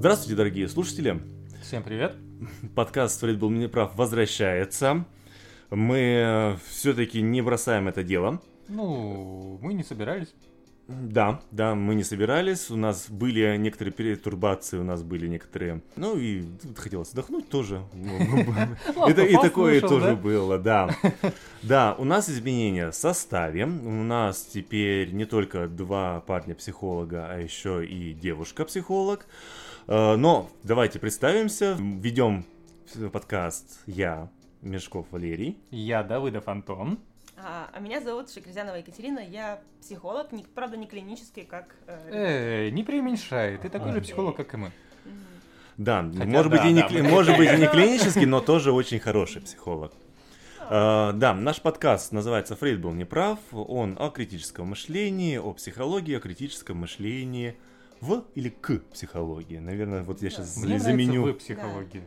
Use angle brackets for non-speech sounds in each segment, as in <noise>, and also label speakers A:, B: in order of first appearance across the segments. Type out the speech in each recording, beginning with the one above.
A: Здравствуйте, дорогие слушатели.
B: Всем привет.
A: Подкаст «Фред был неправ» возвращается. Мы все-таки не бросаем это дело.
B: Ну, мы не собирались.
A: Да, да, мы не собирались, у нас были некоторые перетурбации, у нас были некоторые... Ну и хотелось отдохнуть тоже. <laughs> И такое тоже было, да. Да, у нас изменения в составе. У нас теперь не только два парня-психолога, а еще и девушка-психолог. Э, но давайте представимся. Ведем подкаст я, Мешков Валерий.
B: Я, Давыдов Антон.
C: А, а меня зовут Шекрезянова Екатерина, я психолог, не, правда не клинический, как...
B: Э, э не преуменьшай, ты такой же психолог, как и мы.
A: Да, Хотя может, да, быть, и не, да, может быть и не клинический, но тоже очень хороший психолог. Uh, да, наш подкаст называется «Фрейд был неправ». Он о критическом мышлении, о психологии, о критическом мышлении в или к психологии. Наверное, вот я сейчас
B: Мне заменю... Мне психологии.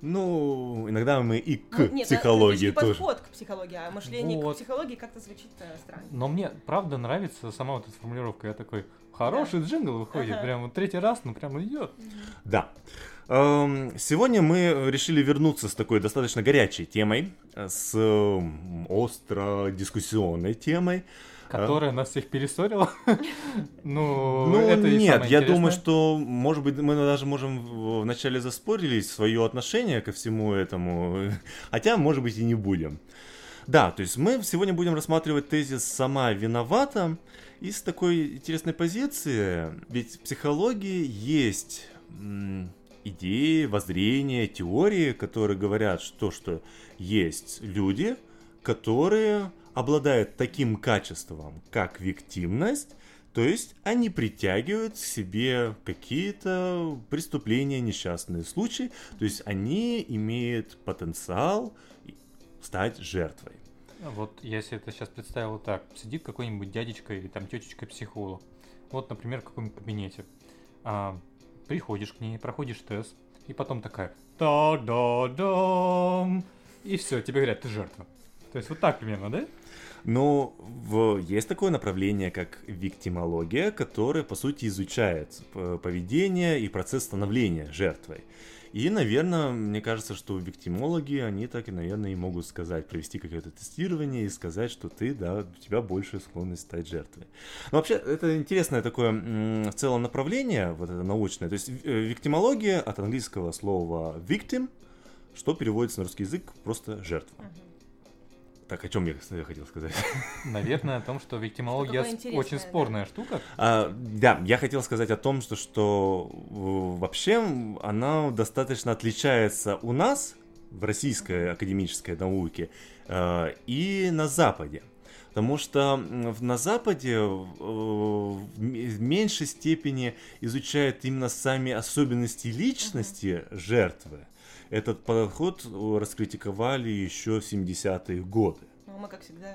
A: Ну, иногда мы и к ну, нет, психологии это, тоже.
C: подход к психологии, а мышление вот. к психологии как-то звучит э, странно.
B: Но мне правда нравится сама вот эта формулировка. Я такой, хороший да. джингл выходит, ага. прям вот третий раз, ну прям идет.
A: Да. Эм, сегодня мы решили вернуться с такой достаточно горячей темой, с остро дискуссионной темой.
B: Которая а? нас всех перессорила? <laughs>
A: ну, ну, это нет, я думаю, что, может быть, мы даже можем вначале заспорились свое отношение ко всему этому, <laughs> хотя, может быть, и не будем. Да, то есть мы сегодня будем рассматривать тезис «сама виновата» из такой интересной позиции, ведь в психологии есть идеи, воззрения, теории, которые говорят, что, что есть люди, которые обладают таким качеством, как виктимность, то есть они притягивают к себе какие-то преступления, несчастные случаи, то есть они имеют потенциал стать жертвой.
B: Вот я себе это сейчас представил так. Сидит какой-нибудь дядечка или там тетечка психолог. Вот, например, в каком-нибудь кабинете. А, приходишь к ней, проходишь тест, и потом такая та-да-дам, и все, тебе говорят, ты жертва. То есть вот так примерно, да?
A: Но в, есть такое направление, как виктимология, которое, по сути, изучает поведение и процесс становления жертвой. И, наверное, мне кажется, что виктимологи, они так и, наверное, и могут сказать, провести какое-то тестирование и сказать, что ты, да, у тебя больше склонность стать жертвой. Но вообще, это интересное такое в целом направление, вот это научное. То есть э, виктимология от английского слова victim, что переводится на русский язык просто жертва. Uh-huh. Так, о чем я хотел сказать? <laughs>
B: Наверное, о том, что виктимология очень спорная да. штука.
A: А, да, я хотел сказать о том, что, что вообще она достаточно отличается у нас в российской академической науке э, и на Западе. Потому что на Западе в меньшей степени изучают именно сами особенности личности жертвы. Этот подход раскритиковали еще в 70-е годы.
C: Ну, мы, как всегда,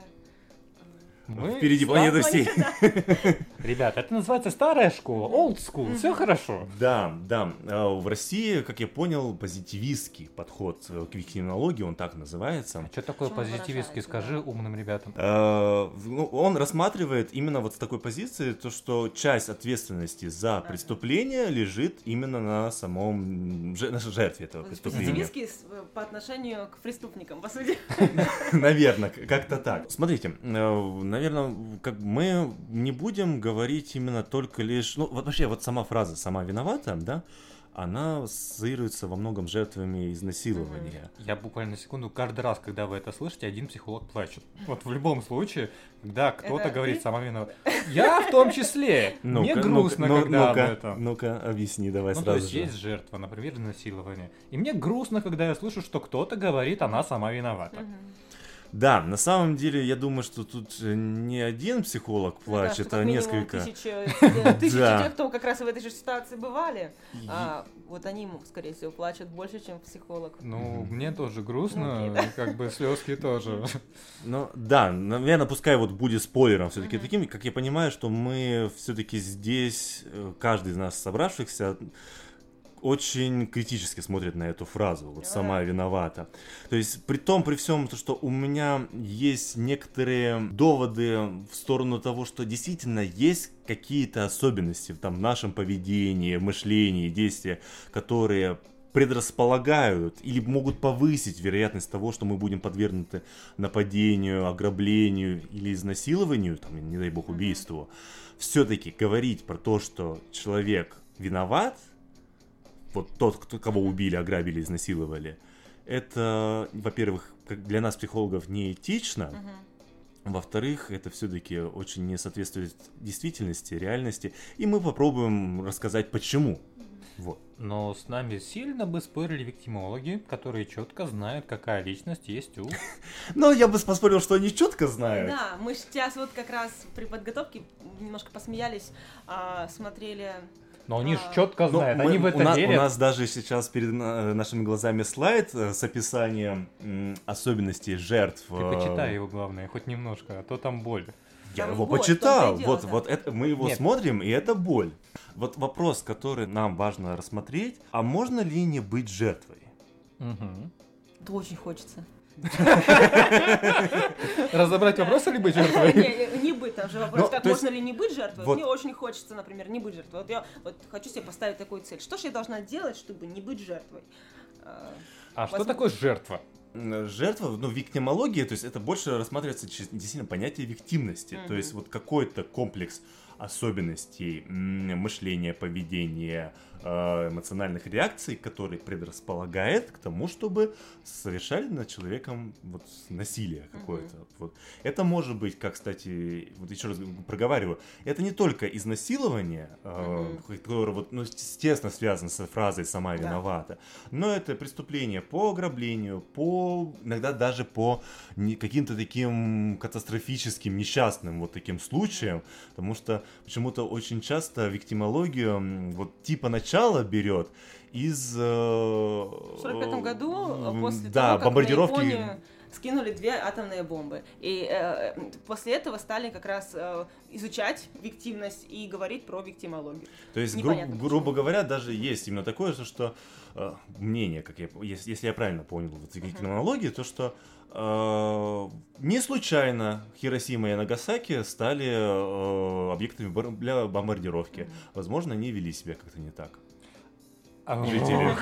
A: мы Впереди планеты всей. <laughs>
B: Ребята, это называется старая школа, old school, все хорошо.
A: Да, да. А, в России, как я понял, позитивистский подход э, к виктимологии, он так называется.
B: А что такое позитивистский, скажи умным ребятам.
A: А, ну, он рассматривает именно вот с такой позиции, то, что часть ответственности за преступление лежит именно на самом жертве этого преступления.
C: Позитивистский э, по отношению к преступникам, по сути. <laughs>
A: Наверное, как-то так. Смотрите, э, наверное, как мы не будем говорить именно только лишь, ну вот вообще вот сама фраза "сама виновата", да, она ассоциируется во многом жертвами изнасилования.
B: Я буквально на секунду, каждый раз, когда вы это слышите, один психолог плачет. Вот в любом случае, когда кто-то говорит сама виновата. Я в том числе. Ну Мне грустно, ну, когда ну об этом.
A: Ну-ка, объясни, давай
B: ну,
A: сразу
B: то есть же. есть жертва, например, изнасилования. И мне грустно, когда я слышу, что кто-то говорит, она сама виновата.
A: Да, на самом деле, я думаю, что тут э, не один психолог ну плачет, да, а несколько.
C: Тысяча, <laughs> э, тысячи тех, кто как раз в этой же ситуации бывали. А вот они, скорее всего, плачут больше, чем психолог.
B: Ну, мне тоже грустно, ну, как бы слезки тоже.
A: Ну, да, наверное, пускай вот будет спойлером все-таки таким, как я понимаю, что мы все-таки здесь, э, каждый из нас собравшихся, очень критически смотрит на эту фразу, вот сама виновата. То есть при том, при всем, то, что у меня есть некоторые доводы в сторону того, что действительно есть какие-то особенности там, в нашем поведении, мышлении, действия, которые предрасполагают или могут повысить вероятность того, что мы будем подвергнуты нападению, ограблению или изнасилованию, там, не дай бог, убийству, все-таки говорить про то, что человек виноват, вот тот, кто, кого убили, ограбили, изнасиловали, это, во-первых, для нас, психологов, неэтично, во-вторых, это все-таки очень не соответствует действительности, реальности, и мы попробуем рассказать, почему. Вот.
B: Но с нами сильно бы спорили виктимологи, которые четко знают, какая личность есть у... <laughs>
A: Ну, я бы поспорил, что они четко знают.
C: Да, мы сейчас вот как раз при подготовке немножко посмеялись, а, смотрели
B: но они же а. четко ну, знают, они в это
A: у
B: верят.
A: У нас даже сейчас перед нашими глазами слайд э, с описанием особенностей жертв. Ты
B: э, почитай его, главное, хоть немножко, а то там боль.
A: Я его боль, почитал. Дело, вот, да. вот это мы его Нет. смотрим, и это боль. Вот вопрос, который нам важно рассмотреть: а можно ли не быть жертвой?
C: Угу. Это очень хочется.
B: Разобрать вопрос или быть жертвой?
C: Не, не быть, там же вопрос, как можно ли не быть жертвой. Мне очень хочется, например, не быть жертвой. Вот я вот хочу себе поставить такую цель. Что же я должна делать, чтобы не быть жертвой?
B: А что такое жертва?
A: жертва, ну, виктимология, то есть это больше рассматривается через действительно понятие виктимности, mm-hmm. то есть вот какой-то комплекс особенностей мышления, поведения, Э, эмоциональных реакций, который предрасполагает к тому, чтобы совершали над человеком вот насилие какое-то. Угу. Вот. Это может быть, как, кстати, вот еще раз проговариваю, это не только изнасилование, э, которое вот, ну, естественно связано с фразой «сама да. виновата», но это преступление по ограблению, по иногда даже по каким-то таким катастрофическим, несчастным вот таким случаям, потому что почему-то очень часто виктимологию вот типа начала начало берет из... Э,
C: в 45 году, э, после да, того, как бомбардировки... на Японию скинули две атомные бомбы. И э, после этого стали как раз э, изучать виктивность и говорить про виктимологию.
A: То есть, гру- грубо говоря, даже есть именно такое, что э, мнение, как я, если, если я правильно понял вот, виктимологию, uh-huh. то что э, не случайно Хиросима и Нагасаки стали э, объектами для бомбардировки. Возможно, они вели себя как-то не так
B: жители.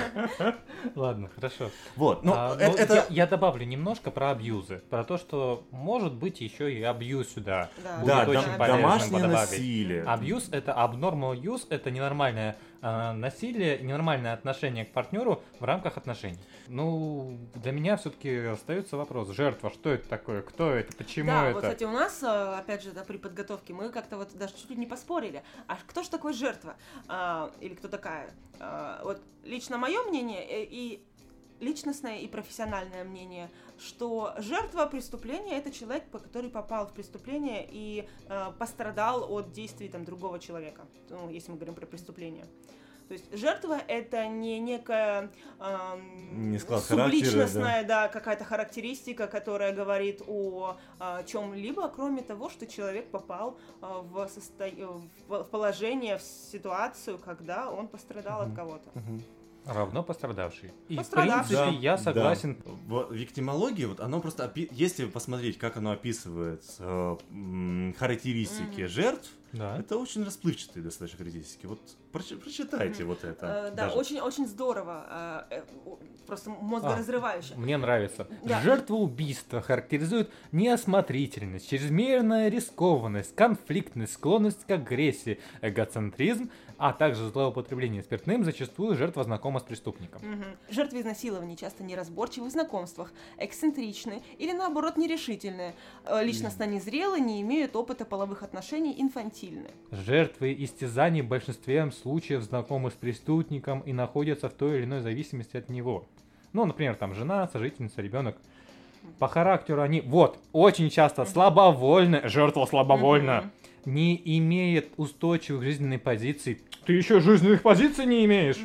B: <laughs> Ладно, хорошо.
A: Вот,
B: ну, а, это... Ну, это... Я, я добавлю немножко про абьюзы. Про то, что может быть еще и абьюз сюда.
A: Да, будет да очень дом, домашнее насилие.
B: Абьюз это abnormal use, это ненормальное э, насилие, ненормальное отношение к партнеру в рамках отношений. Ну, для меня все-таки остается вопрос, жертва, что это такое, кто это, почему
C: да,
B: это?
C: вот, кстати, у нас, а, опять же, да, при подготовке мы как-то вот даже чуть ли не поспорили, а кто же такой жертва? А, или кто такая? А, вот лично мое мнение э, и личностное и профессиональное мнение, что жертва преступления это человек, который попал в преступление и э, пострадал от действий там другого человека, ну, если мы говорим про преступление. То есть жертва это не некая эм,
A: не
C: субличностная, да, да какая-то характеристика, которая говорит о, о чем-либо, кроме того, что человек попал э, в, состо... в положение, в ситуацию, когда он пострадал угу. от кого-то.
B: Угу. Равно пострадавший. И пострадавший. в принципе да, я согласен.
A: Да. В виктимологии, вот оно просто, опи... если посмотреть, как оно описывает э, характеристики mm-hmm. жертв, да. это очень расплывчатые достаточно характеристики. Вот прочитайте mm-hmm. вот это.
C: Э, да, даже. очень, очень здорово. Э, э, просто мозгоразрывающе.
B: А, мне нравится. Да. Жертва убийства характеризует неосмотрительность, чрезмерная рискованность, конфликтность, склонность к агрессии, эгоцентризм, а также злоупотребление спиртным, зачастую жертва знакома с преступником.
C: Угу. Жертвы изнасилований часто неразборчивы в знакомствах, эксцентричны или наоборот нерешительны, э, личностно незрелы, не имеют опыта половых отношений, инфантильны.
B: Жертвы истязаний в большинстве случаев знакомы с преступником и находятся в той или иной зависимости от него. Ну, например, там жена, сожительница, ребенок. По характеру они, вот, очень часто слабовольны, жертва слабовольна, не имеет устойчивых жизненных позиций, ты еще жизненных позиций не имеешь.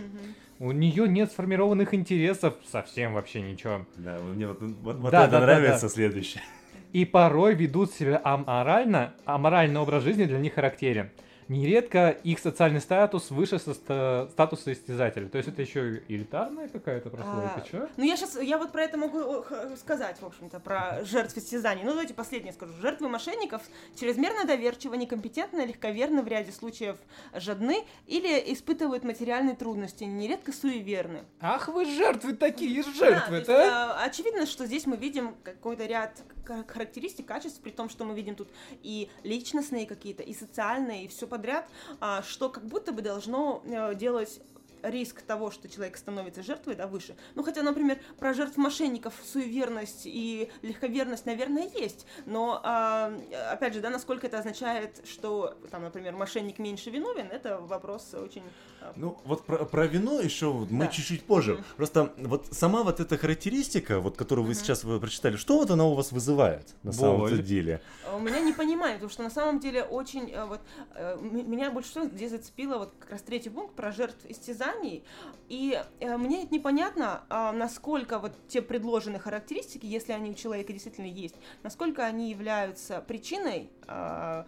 B: У нее нет сформированных интересов, совсем вообще ничего.
A: Да, мне вот, вот, вот да, это да, нравится да, да. следующее.
B: И порой ведут себя аморально, аморальный образ жизни для них характерен. Нередко их социальный статус выше со статуса истязателя. То есть это еще элитарная какая-то прослойка, а, что?
C: Ну я сейчас, я вот про это могу сказать, в общем-то, про жертв истязаний. Ну давайте последнее скажу. Жертвы мошенников чрезмерно доверчивы, некомпетентны, легковерны, в ряде случаев жадны или испытывают материальные трудности, нередко суеверны.
B: Ах вы жертвы такие, жертвы, да?
C: да? Есть, очевидно, что здесь мы видим какой-то ряд характеристик, качеств, при том, что мы видим тут и личностные какие-то, и социальные, и все подряд, а, что как будто бы должно э, делать риск того, что человек становится жертвой, да, выше. Ну, хотя, например, про жертв мошенников суеверность и легковерность, наверное, есть. Но, э, опять же, да, насколько это означает, что, там, например, мошенник меньше виновен, это вопрос очень...
A: Э... Ну, вот про, про вино еще мы да. чуть-чуть позже. Mm-hmm. Просто вот сама вот эта характеристика, вот, которую вы mm-hmm. сейчас вы прочитали, что вот она у вас вызывает на Боль. самом деле?
C: У меня не понимаю, потому что на самом деле очень, э, вот, э, меня больше всего здесь зацепило вот как раз третий пункт про жертв истязаний, знаний, и э, мне непонятно, э, насколько вот те предложенные характеристики, если они у человека действительно есть, насколько они являются причиной э,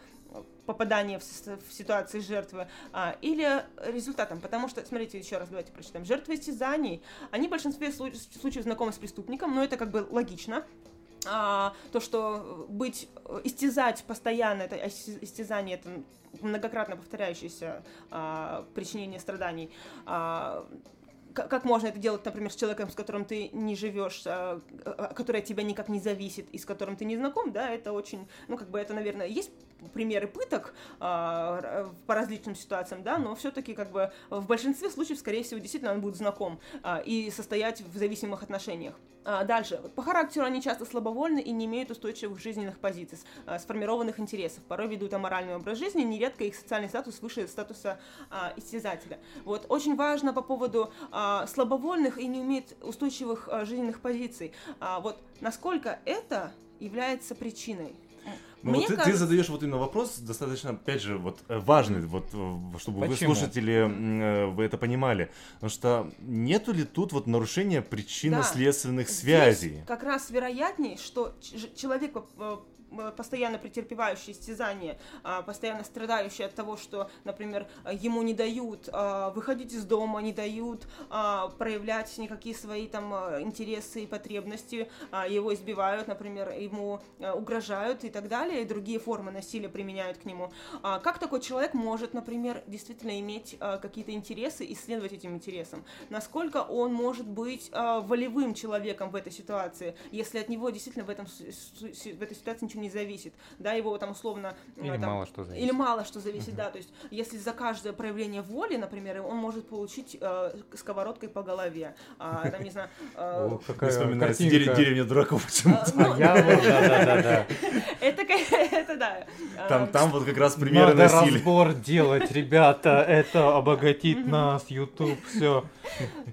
C: попадания в, в ситуации жертвы а, или результатом. Потому что, смотрите, еще раз давайте прочитаем. Жертвы истязаний, они в большинстве случаев знакомы с преступником, но это как бы логично. А, то, что быть, истязать постоянно, это истязание, это многократно повторяющееся а, причинение страданий, а, как можно это делать, например, с человеком, с которым ты не живешь, а, а, который от тебя никак не зависит и с которым ты не знаком, да, это очень, ну, как бы это, наверное, есть примеры пыток а, по различным ситуациям, да, но все-таки как бы в большинстве случаев, скорее всего, действительно он будет знаком и состоять в зависимых отношениях. А, дальше. По характеру они часто слабовольны и не имеют устойчивых жизненных позиций, а, сформированных интересов. Порой ведут аморальный образ жизни, нередко их социальный статус выше статуса а, истязателя. Вот. Очень важно по поводу слабовольных и не имеет устойчивых жизненных позиций. Вот насколько это является причиной
A: ну, вот ты, кажется... ты задаешь вот именно вопрос достаточно, опять же, вот э, важный, вот э, чтобы Почему? вы слушатели э, вы это понимали, потому что нету ли тут вот нарушения причинно-следственных да. связей?
C: как раз вероятнее, что человек постоянно претерпевающий истязание, а, постоянно страдающий от того, что, например, ему не дают а, выходить из дома, не дают а, проявлять никакие свои там интересы и потребности, его избивают, например, ему угрожают и так далее, и другие формы насилия применяют к нему. Как такой человек может, например, действительно иметь какие-то интересы и следовать этим интересам? Насколько он может быть волевым человеком в этой ситуации, если от него действительно в, этом, в этой ситуации ничего не не зависит, да, его там условно...
B: Или
C: там,
B: мало что зависит.
C: Или мало что зависит, uh-huh. да, то есть если за каждое проявление воли, например, он может получить э, сковородкой по голове, а, там, не знаю... Э, <laughs>
A: вспоминается деревня дураков почему-то.
B: А, ну, я вот, да-да-да. <laughs>
C: Это, <laughs> это да.
A: Там, там вот как раз примеры
B: Надо разбор делать, ребята, это обогатит нас, YouTube, все.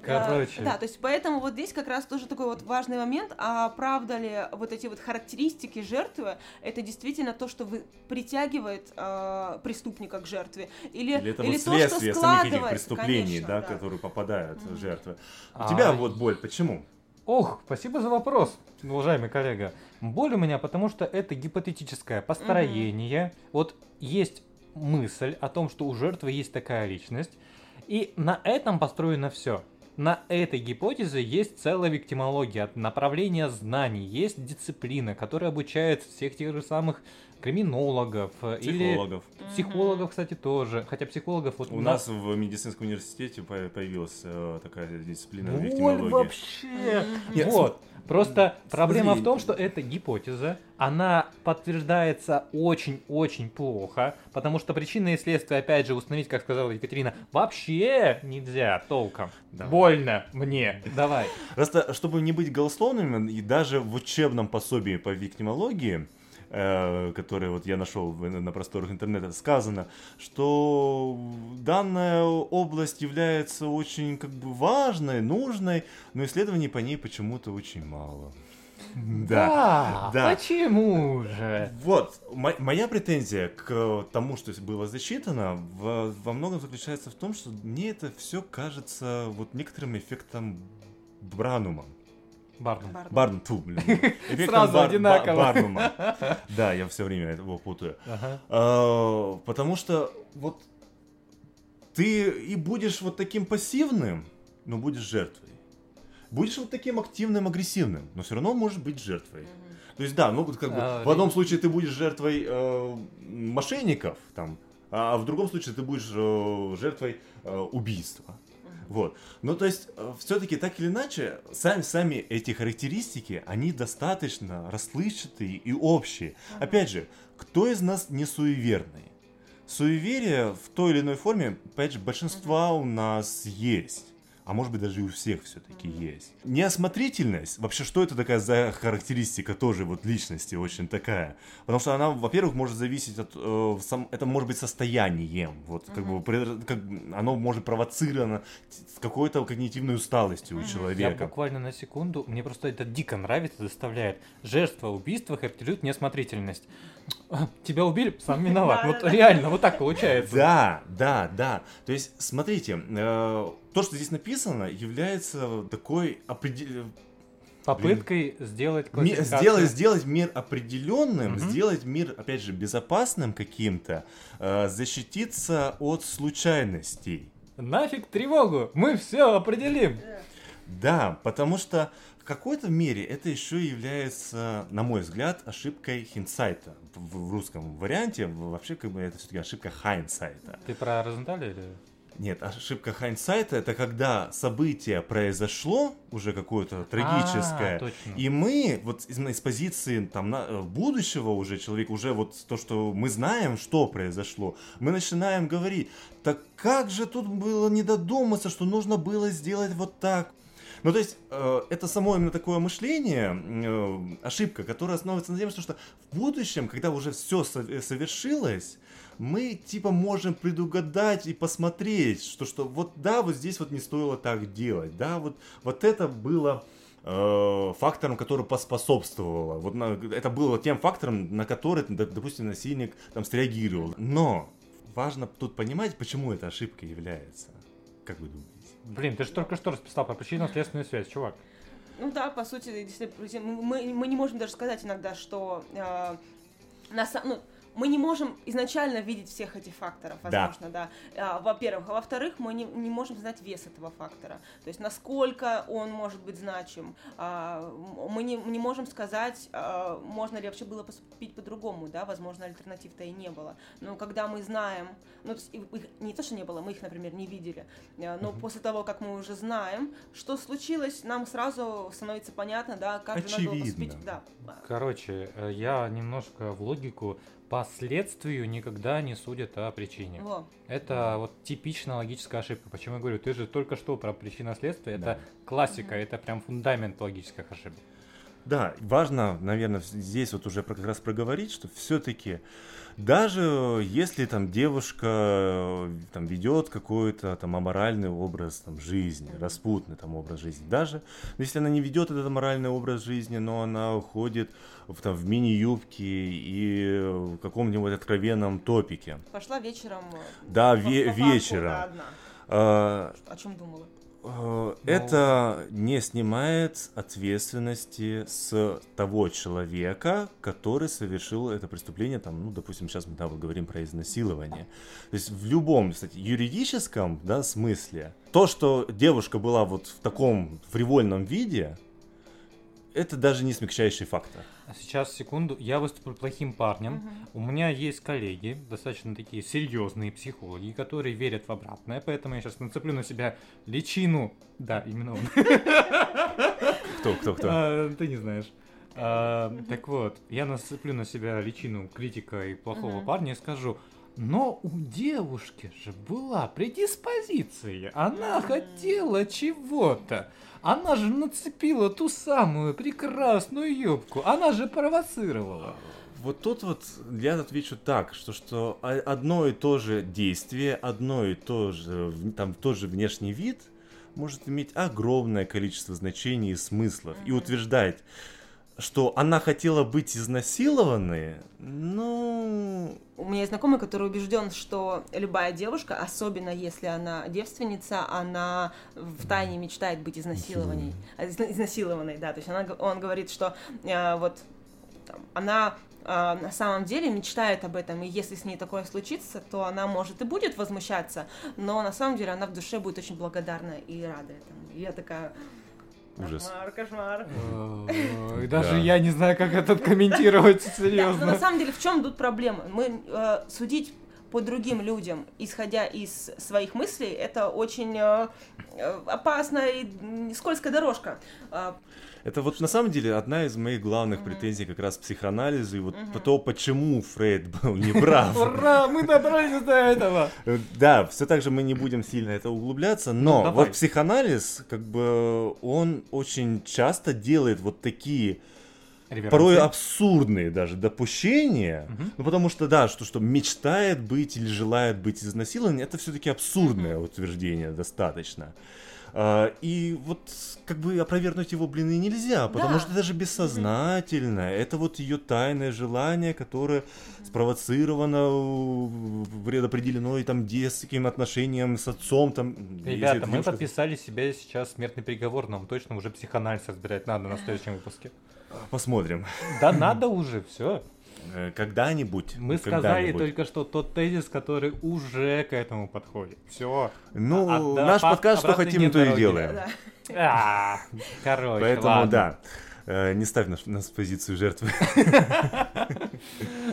B: Короче.
C: Да, то есть поэтому вот здесь как раз тоже такой вот важный момент, а правда ли вот эти вот характеристики жертвы, это действительно то, что вы, притягивает э, преступника к жертве, или,
A: или это или вот следствие то, что самих этих преступлений, конечно, да, да, которые попадают mm-hmm. в жертвы. У а... тебя вот боль, почему?
B: Ох, спасибо за вопрос, уважаемый коллега. Боль у меня, потому что это гипотетическое построение. Mm-hmm. Вот есть мысль о том, что у жертвы есть такая личность, и на этом построено все. На этой гипотезе есть целая виктимология, направление знаний, есть дисциплина, которая обучает всех тех же самых криминологов
A: психологов.
B: или психологов, кстати, тоже. Хотя психологов вот
A: у, у нас... нас в медицинском университете появилась э, такая дисциплина Боль виктимология.
B: вообще. Нет, вот. Просто Смотри. проблема в том, что эта гипотеза, она подтверждается очень-очень плохо, потому что причины и следствия, опять же, установить, как сказала Екатерина, вообще нельзя толком. Давай. Больно мне. Давай.
A: Просто, чтобы не быть голословными, и даже в учебном пособии по виктимологии, э, которое вот я нашел на просторах интернета, сказано, что данная область является очень как бы важной, нужной, но исследований по ней почему-то очень мало.
B: Да, да. Почему же?
A: Вот, моя претензия к тому, что было засчитано, во, во многом заключается в том, что мне это все кажется вот некоторым эффектом Бранума.
B: Барнум.
A: Барнум, ту, блин. <laughs>
B: Сразу одинаково.
A: Барнума. Да, я все время его путаю. А, потому что вот ты и будешь вот таким пассивным, но будешь жертвой. Будешь вот таким активным, агрессивным, но все равно можешь быть жертвой. То есть, да, ну, как бы, а, в одном случае ты будешь жертвой э, мошенников, там, а в другом случае ты будешь э, жертвой э, убийства. Вот. Ну, то есть, э, все-таки так или иначе, сами, сами эти характеристики, они достаточно расплывчатые и общие. Опять же, кто из нас не суеверный? Суеверие в той или иной форме, опять же, большинства у нас есть а может быть даже и у всех все-таки mm-hmm. есть. Неосмотрительность, вообще что это такая за характеристика тоже вот личности очень такая? Потому что она, во-первых, может зависеть от, э, сам, это может быть состоянием, вот mm-hmm. как бы как, оно может провоцировано какой-то когнитивной усталостью mm-hmm. у человека.
B: Я буквально на секунду, мне просто это дико нравится, заставляет. Жертва убийства характеризует неосмотрительность. Тебя убили, сам виноват. Вот реально, вот так получается.
A: Да, да, да. То есть, смотрите, э, то, что здесь написано, является такой определ...
B: Попыткой Блин. сделать
A: классификацию. Сделать, сделать мир определенным, угу. сделать мир, опять же, безопасным каким-то, э, защититься от случайностей.
B: Нафиг тревогу, мы все определим.
A: Да, потому что какой-то мере это еще является, на мой взгляд, ошибкой хиндсайта. В, в русском варианте вообще как бы это все-таки ошибка хайнсайта.
B: Ты про Розенталя или?
A: Нет, ошибка хайнсайта это когда событие произошло уже какое-то трагическое, а, и мы вот из, из позиции там на, э, будущего уже человека, уже вот то, что мы знаем, что произошло, мы начинаем говорить, так как же тут было не додуматься, что нужно было сделать вот так. Ну, то есть, э, это само именно такое мышление, э, ошибка, которая основывается на тем, что, в будущем, когда уже все совершилось, мы типа можем предугадать и посмотреть, что, что вот да, вот здесь вот не стоило так делать, да, вот, вот это было э, фактором, который поспособствовало. Вот на, это было тем фактором, на который, допустим, насильник там среагировал. Но важно тут понимать, почему эта ошибка является. Как вы думаете?
B: Блин, ты же только что расписал про причинно-следственную связь, чувак.
C: Ну да, по сути, мы, мы не можем даже сказать иногда, что э, на, ну, мы не можем изначально видеть всех этих факторов, возможно, да. да. А, во-первых. А во-вторых, мы не, не можем знать вес этого фактора. То есть, насколько он может быть значим. А, мы не, не можем сказать, а, можно ли вообще было поступить по-другому, да, возможно, альтернатив-то и не было. Но когда мы знаем, ну, то есть, их, не то, что не было, мы их, например, не видели, а, но mm-hmm. после того, как мы уже знаем, что случилось, нам сразу становится понятно, да, как Очевидно. же надо было поступить. Да.
B: Короче, э, я немножко в логику по следствию никогда не судят о причине. Во. Это вот типичная логическая ошибка. Почему я говорю, ты же только что про причинно-следствие, да. это классика, это прям фундамент логических ошибок.
A: Да, важно, наверное, здесь вот уже как раз проговорить, что все-таки даже если там девушка э, там ведет какой-то там аморальный образ там жизни, распутный там образ жизни, даже если она не ведет этот аморальный образ жизни, но она ходит в, там, в мини-юбке и в каком-нибудь откровенном топике.
C: Пошла вечером. Э,
A: да, ве- вечером. Одна.
C: А, О чем думала?
A: Э, это не снимает ответственности с того человека, который совершил это преступление, там, ну, допустим, сейчас мы да, вот говорим про изнасилование. То есть в любом, кстати, юридическом да, смысле, то, что девушка была вот в таком фривольном виде, это даже не смягчающий фактор.
B: А сейчас, секунду, я выступлю плохим парнем. Угу. У меня есть коллеги, достаточно такие серьезные психологи, которые верят в обратное, поэтому я сейчас нацеплю на себя личину. Да, именно он.
A: Кто, кто, кто?
B: А, ты не знаешь. А, так вот, я нацеплю на себя личину критика и плохого парня и скажу, но у девушки же была предиспозиция, она хотела чего-то. Она же нацепила ту самую прекрасную юбку. Она же провоцировала.
A: Вот тут вот я отвечу так, что, что одно и то же действие, одно и то же, там, тот же внешний вид может иметь огромное количество значений и смыслов. И утверждать, что она хотела быть изнасилованной, ну...
C: У меня есть знакомый, который убежден, что любая девушка, особенно если она девственница, она в тайне мечтает быть изнасилованной. Изнасилованной, да. То есть она, он говорит, что э, вот там, она э, на самом деле мечтает об этом, и если с ней такое случится, то она может и будет возмущаться, но на самом деле она в душе будет очень благодарна и рада этому. И я такая,
A: Ужас.
C: Кошмар, кошмар.
B: И даже я не знаю, как это комментировать, <laughs> серьезно.
C: на самом деле, в чем тут проблема? Мы э, судить по другим людям, исходя из своих мыслей, это очень э, э, опасная и скользкая дорожка.
A: Это вот на самом деле одна из моих главных претензий как раз к психоанализу и вот то, почему Фрейд был <laughs> неправ.
B: Ура, мы добрались до этого!
A: Да, все так же мы не будем сильно это углубляться, но ну, вот психоанализ, как бы, он очень часто делает вот такие порой абсурдные даже допущения, угу. ну потому что да, что что мечтает быть или желает быть изнасилованным, это все-таки абсурдное угу. утверждение достаточно. А, и вот как бы опровергнуть его, блин, и нельзя, потому да. что это же бессознательно. Mm-hmm. Это вот ее тайное желание, которое mm-hmm. спровоцировано, предопределено и там детским отношением с отцом. Там,
B: Ребята, мы девушка... подписали себе сейчас смертный приговор, нам точно уже психоанализ разбирать надо на следующем выпуске.
A: Посмотрим.
B: Да надо уже, все.
A: Э, когда-нибудь.
B: Мы сказали только что тот тезис, который уже к этому подходит. Все.
A: Ну, а, а, наш по, подкаст, что хотим, то и делаем. Да.
B: А, короче,
A: Поэтому,
B: ладно.
A: да. Э, не ставь нас, нас в позицию жертвы. <laughs>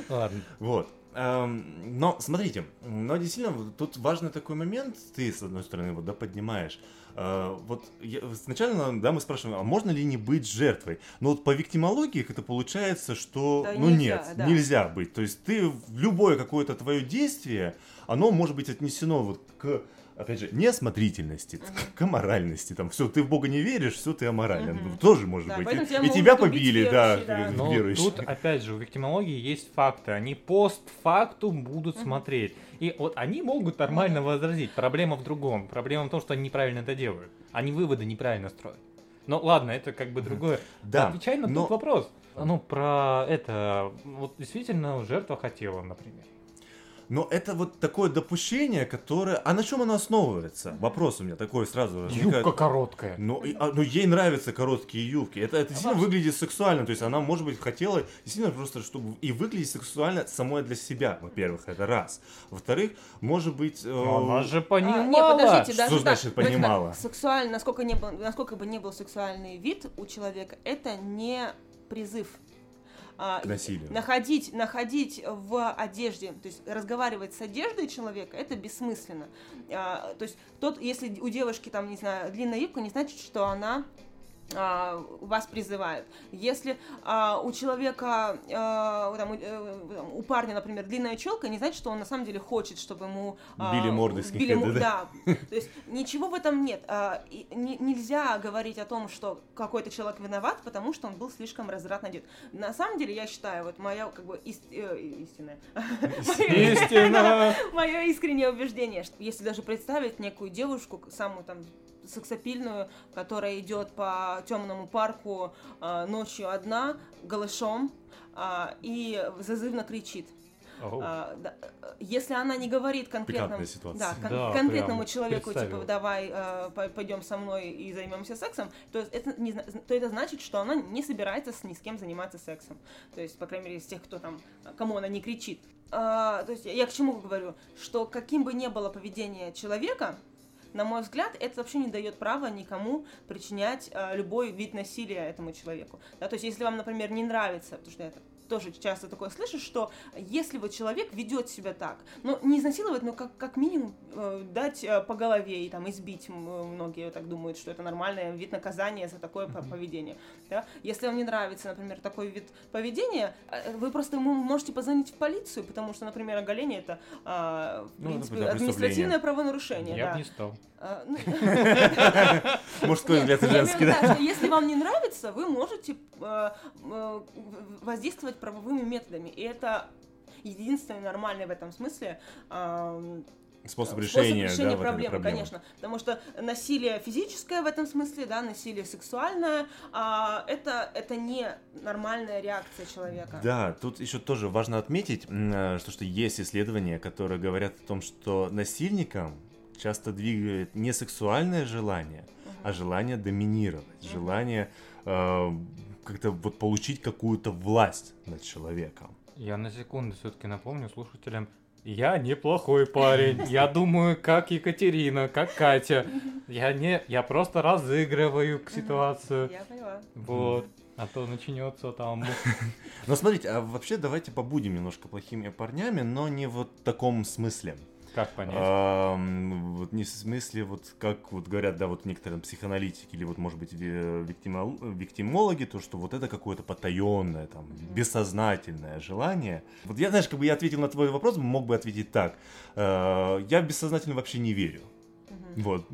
B: Ладно.
A: Вот. Эм, но смотрите, но действительно тут важный такой момент, ты с одной стороны вот да поднимаешь, э, вот я, сначала да мы спрашиваем, а можно ли не быть жертвой? Но вот по виктимологии это получается, что да, ну нельзя, нет, да. нельзя быть. То есть ты любое какое-то твое действие, оно может быть отнесено вот к опять же, неосмотрительности, uh-huh. <laughs> к аморальности, там, все, ты в Бога не веришь, все, ты аморален, тоже может да, быть. И, и тебя побили, да, да.
B: Но тут, опять же, у виктимологии есть факты, они постфактум будут смотреть. И вот они могут нормально возразить. Проблема в другом. Проблема в том, что они неправильно это делают. Они выводы неправильно строят. Ну ладно, это как бы другое.
A: Да.
B: Отвечай на но... тот вопрос. Ну, про это, вот действительно жертва хотела, например.
A: Но это вот такое допущение, которое... А на чем оно основывается? Вопрос у меня такой сразу
B: возникает. Юбка короткая.
A: Ну, и, а, ну ей нравятся короткие юбки. Это, это действительно выглядит сексуально. То есть она, может быть, хотела действительно просто, чтобы и выглядеть сексуально самой для себя, во-первых, это раз. Во-вторых, может быть... Э...
B: Она же понимала. А, не,
C: подождите,
A: даже Что значит так, понимала?
C: Сексуально, насколько, не был, насколько бы не был сексуальный вид у человека, это не призыв
A: а, насилию.
C: Находить, находить в одежде, то есть разговаривать с одеждой человека, это бессмысленно. А, то есть тот, если у девушки там, не знаю, длинная юбка, не значит, что она а, вас призывают. Если а, у человека, а, там, у, э, у парня, например, длинная челка, не значит, что он на самом деле хочет, чтобы ему...
A: А, били морды с били,
C: да? да. То есть ничего в этом нет. А, и, не, нельзя говорить о том, что какой-то человек виноват, потому что он был слишком развратно одет. На самом деле, я считаю, вот моя как бы ист, э, истинная...
B: Истина!
C: Мое искреннее убеждение, что если даже представить некую девушку, самую там сексапильную, которая идет по темному парку э, ночью одна, голышом, э, и зазывно кричит. Oh. А, да, если она не говорит конкретному, да, кон- да, конкретному человеку, типа, давай э, пойдем со мной и займемся сексом, то это, не, то это значит, что она не собирается с ни с кем заниматься сексом. То есть, по крайней мере, из тех, кто там, кому она не кричит. А, то есть, я к чему говорю? Что каким бы ни было поведение человека, на мой взгляд, это вообще не дает права никому причинять э, любой вид насилия этому человеку. Да, то есть, если вам, например, не нравится, потому что это тоже часто такое слышишь, что если вот человек ведет себя так, ну, не изнасиловать, но как, как минимум э, дать э, по голове и там избить, многие так думают, что это нормальный вид наказания за такое mm-hmm. поведение. Да? Если вам не нравится, например, такой вид поведения, э, вы просто можете позвонить в полицию, потому что, например, оголение это, э, в ну, принципе, административное правонарушение.
B: Я
C: да.
B: бы не стал.
C: А, ну, <laughs>
A: Мужской взгляд и женский,
C: да? Если вам не нравится, вы можете э, э, воздействовать правовыми методами. И это единственное нормальное в этом смысле
A: способ решения,
C: способ решения
A: да,
C: проблемы, проблемы, конечно. Потому что насилие физическое в этом смысле, да, насилие сексуальное, а, это, это не нормальная реакция человека.
A: Да, тут еще тоже важно отметить, что, что есть исследования, которые говорят о том, что насильникам часто двигает не сексуальное желание, uh-huh. а желание доминировать, uh-huh. желание э, как-то вот получить какую-то власть над человеком.
B: Я на секунду все-таки напомню слушателям, я неплохой парень. <laughs> Я думаю, как Екатерина, как Катя. Я не, я просто разыгрываю ситуацию.
C: Я поняла.
B: Вот. А то начнется там. <laughs>
A: Но смотрите, а вообще давайте побудем немножко плохими парнями, но не вот в таком смысле.
B: Как понять?
A: А, вот не в смысле, вот как вот говорят, да, вот некоторые психоаналитики или вот, может быть, виктимо, виктимологи, то, что вот это какое-то потаенное, там, бессознательное желание. Вот я, знаешь, как бы я ответил на твой вопрос, мог бы ответить так. Э, я бессознательно вообще не верю. Вот.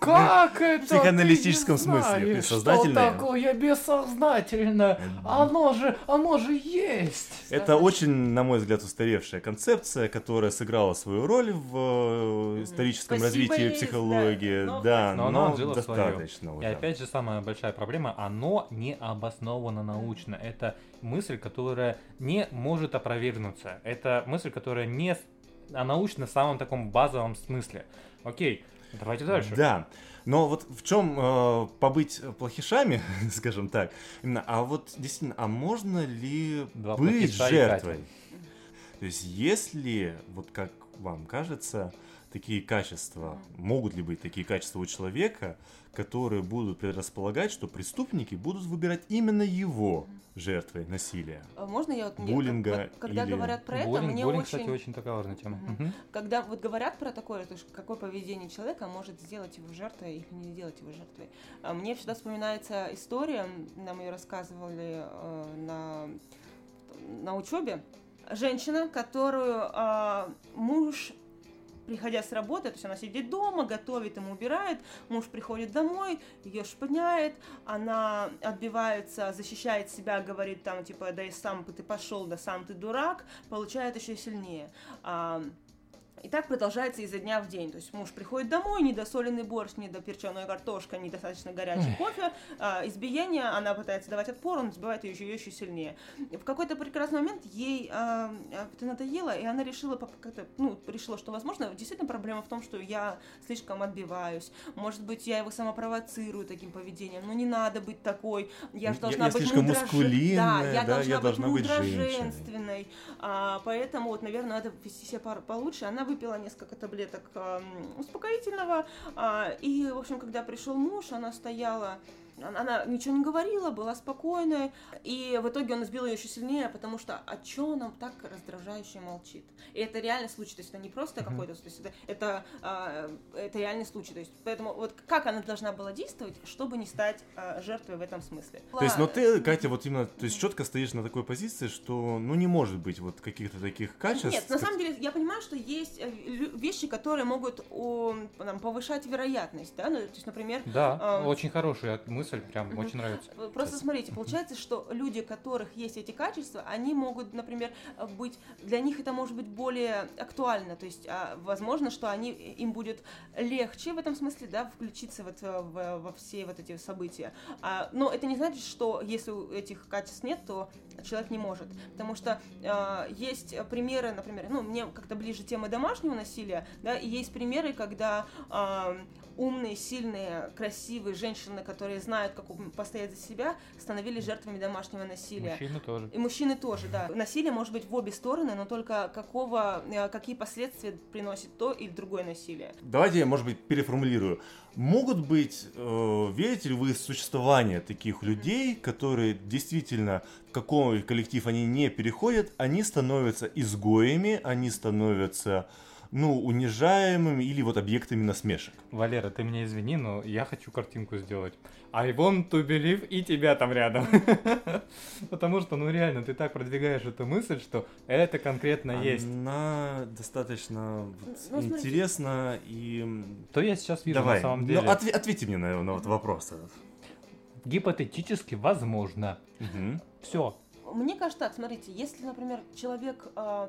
B: Как это?
A: В психоаналитическом смысле.
B: Бессознательное. Что такое бессознательное? Оно же, оно же есть.
A: Это очень, на мой взгляд, устаревшая концепция, которая сыграла свою роль в э, историческом Спасибо развитии есть, психологии. Да, да но, но, но достаточно.
B: Уже. И опять же, самая большая проблема, оно не обосновано научно. Это мысль, которая не может опровергнуться. Это мысль, которая не а научно в самом таком базовом смысле. Окей, Давайте дальше.
A: Да. Но вот в чем э, побыть плохишами, <laughs> скажем так, именно, а вот действительно, а можно ли Два быть жертвой? То есть, если, вот как вам кажется, такие качества, могут ли быть такие качества у человека, которые будут предрасполагать, что преступники будут выбирать именно его жертвой насилия.
C: А можно я вот
A: буллинга
C: вот, когда
A: или...
C: говорят про
B: буллинг,
C: это, мне
B: буллинг,
C: очень...
B: кстати, очень такая важная тема.
C: Угу. Угу. Когда вот говорят про такое, то есть какое поведение человека может сделать его жертвой или не сделать его жертвой, а мне всегда вспоминается история, нам ее рассказывали э, на на учебе. Женщина, которую э, муж приходя с работы, то есть она сидит дома, готовит ему, убирает, муж приходит домой, ее шпыняет, она отбивается, защищает себя, говорит там, типа, да и сам ты пошел, да сам ты дурак, получает еще сильнее. И так продолжается изо дня в день. То есть муж приходит домой, недосоленный борщ, недоперченная картошка, недостаточно горячий кофе, а, избиение, она пытается давать отпор, он сбивает ее еще, ее еще сильнее. И в какой-то прекрасный момент ей а, это надоело, и она решила, как-то, ну, решила, что, возможно, действительно проблема в том, что я слишком отбиваюсь. Может быть, я его самопровоцирую таким поведением. Но не надо быть такой. Я же должна
A: я,
C: быть
A: я мудроже...
C: Да,
A: я
C: да, должна
A: я
C: быть
A: должна быть
C: мудроженственной. А, поэтому, вот, наверное, надо вести себя получше. Она выпила несколько таблеток э, успокоительного, э, и, в общем, когда пришел муж, она стояла она ничего не говорила, была спокойная, и в итоге он избил ее еще сильнее, потому что а чё он так раздражающе молчит? И это реальный случай, то есть это не просто mm-hmm. какой-то, то есть это, это, а, это реальный случай, то есть поэтому вот как она должна была действовать, чтобы не стать а, жертвой в этом смысле?
A: То есть, но ты, Катя, вот именно, то есть четко стоишь на такой позиции, что, ну, не может быть вот каких-то таких качеств.
C: Нет, на самом деле, я понимаю, что есть э, вещи, которые могут о, там, повышать вероятность, да, ну, то есть, например...
B: Да, э, очень хорошая мысль мысль, прям угу. очень нравится.
C: Просто Сейчас. смотрите, получается, что люди, у которых есть эти качества, они могут, например, быть, для них это может быть более актуально, то есть, а, возможно, что они, им будет легче в этом смысле, да, включиться вот в, во все вот эти события. А, но это не значит, что если этих качеств нет, то человек не может, потому что есть примеры, например, ну, мне как-то ближе тема домашнего насилия, да, и есть примеры, когда умные, сильные, красивые женщины, которые знают, как постоять за себя, становились жертвами домашнего насилия.
B: Мужчины тоже.
C: И мужчины тоже, да. Насилие может быть в обе стороны, но только какого, э, какие последствия приносит то или другое насилие.
A: Давайте я, может быть, переформулирую. Могут быть, э, верите ли вы в существование таких людей, которые действительно в какой коллектив они не переходят, они становятся изгоями, они становятся ну, унижаемыми или вот объектами насмешек.
B: Валера, ты меня извини, но я хочу картинку сделать. I want to believe и тебя там рядом. <laughs> Потому что, ну реально, ты так продвигаешь эту мысль, что это конкретно
A: Она
B: есть.
A: Она достаточно ну, интересна и...
B: То я сейчас вижу Давай. на самом деле.
A: Ну, отв- ответьте мне на, на вот вопрос этот.
B: Гипотетически возможно.
A: Угу.
B: Все.
C: Мне кажется так, смотрите, если, например, человек э,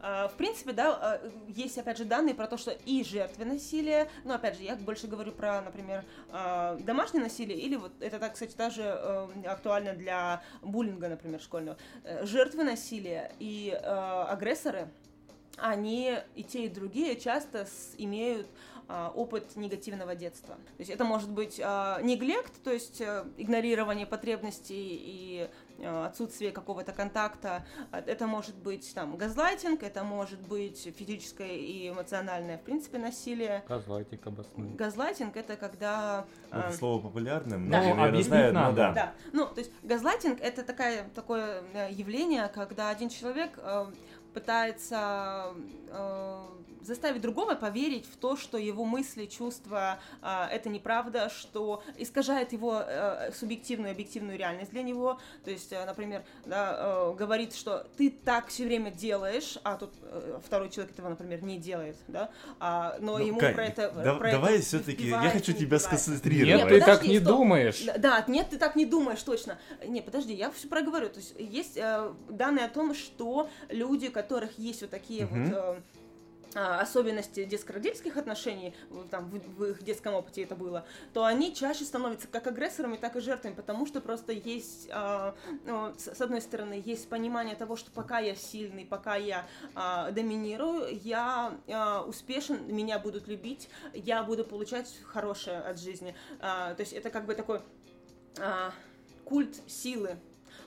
C: в принципе, да, есть, опять же, данные про то, что и жертвы насилия, ну, опять же, я больше говорю про, например, домашнее насилие, или вот это, так, кстати, даже актуально для буллинга, например, школьного. Жертвы насилия и агрессоры, они и те, и другие часто имеют а, опыт негативного детства. То есть это может быть а, неглект, то есть а, игнорирование потребностей и а, отсутствие какого-то контакта. Это может быть там газлайтинг, это может быть физическое и эмоциональное, в принципе, насилие.
B: Газлайтинг обоснуй.
C: Газлайтинг это когда...
A: Это а, слово популярное,
B: да. ну, наверное, знают,
C: но да. да. Ну, то есть газлайтинг это такая, такое э, явление, когда один человек э, пытается э, заставить другого поверить в то, что его мысли, чувства э, это неправда, что искажает его э, субъективную и объективную реальность для него. То есть, э, например, да, э, говорит, что ты так все время делаешь, а тут э, второй человек этого, например, не делает, да, а, но ну, ему Кать, про это.
A: Да,
C: про
A: давай все-таки, я хочу тебя сконцентрировать.
B: Нет, ты так не стоп. думаешь.
C: Да, нет, ты так не думаешь, точно. Не, подожди, я все проговорю. То есть есть э, данные о том, что люди, у которых есть вот такие угу. вот э, особенности детско-родительских отношений, там, в, в их детском опыте это было, то они чаще становятся как агрессорами, так и жертвами, потому что просто есть, э, ну, с одной стороны, есть понимание того, что пока я сильный, пока я э, доминирую, я э, успешен, меня будут любить, я буду получать хорошее от жизни. Э, то есть это как бы такой э, культ силы,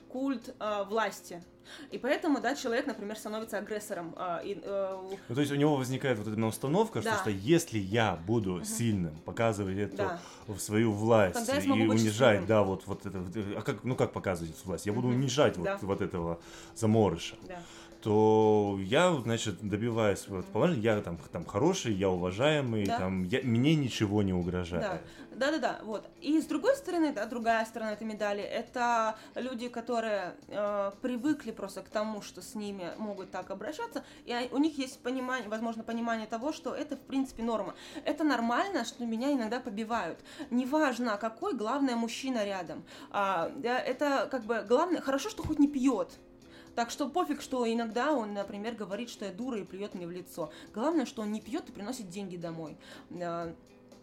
C: культ э, власти. И поэтому, да, человек, например, становится агрессором. Э, и, э,
A: ну, то есть у него возникает вот эта установка, да. что, что если я буду угу. сильным, показывать эту да. свою власть и унижать, да, вот, вот это, а как, ну как показывать эту власть? Я буду угу. унижать да. вот, вот этого заморыша. Да то я, значит, добиваюсь вот положения, я там, там хороший, я уважаемый, да. там, я, мне ничего не угрожает.
C: Да. Да, да, да, вот. И с другой стороны, да, другая сторона этой медали, это люди, которые э, привыкли просто к тому, что с ними могут так обращаться, и у них есть понимание, возможно, понимание того, что это, в принципе, норма. Это нормально, что меня иногда побивают. Неважно, какой, главное, мужчина рядом. А, да, это как бы главное, хорошо, что хоть не пьет, так что пофиг, что иногда он, например, говорит, что я дура и плюет мне в лицо. Главное, что он не пьет и приносит деньги домой.
B: А,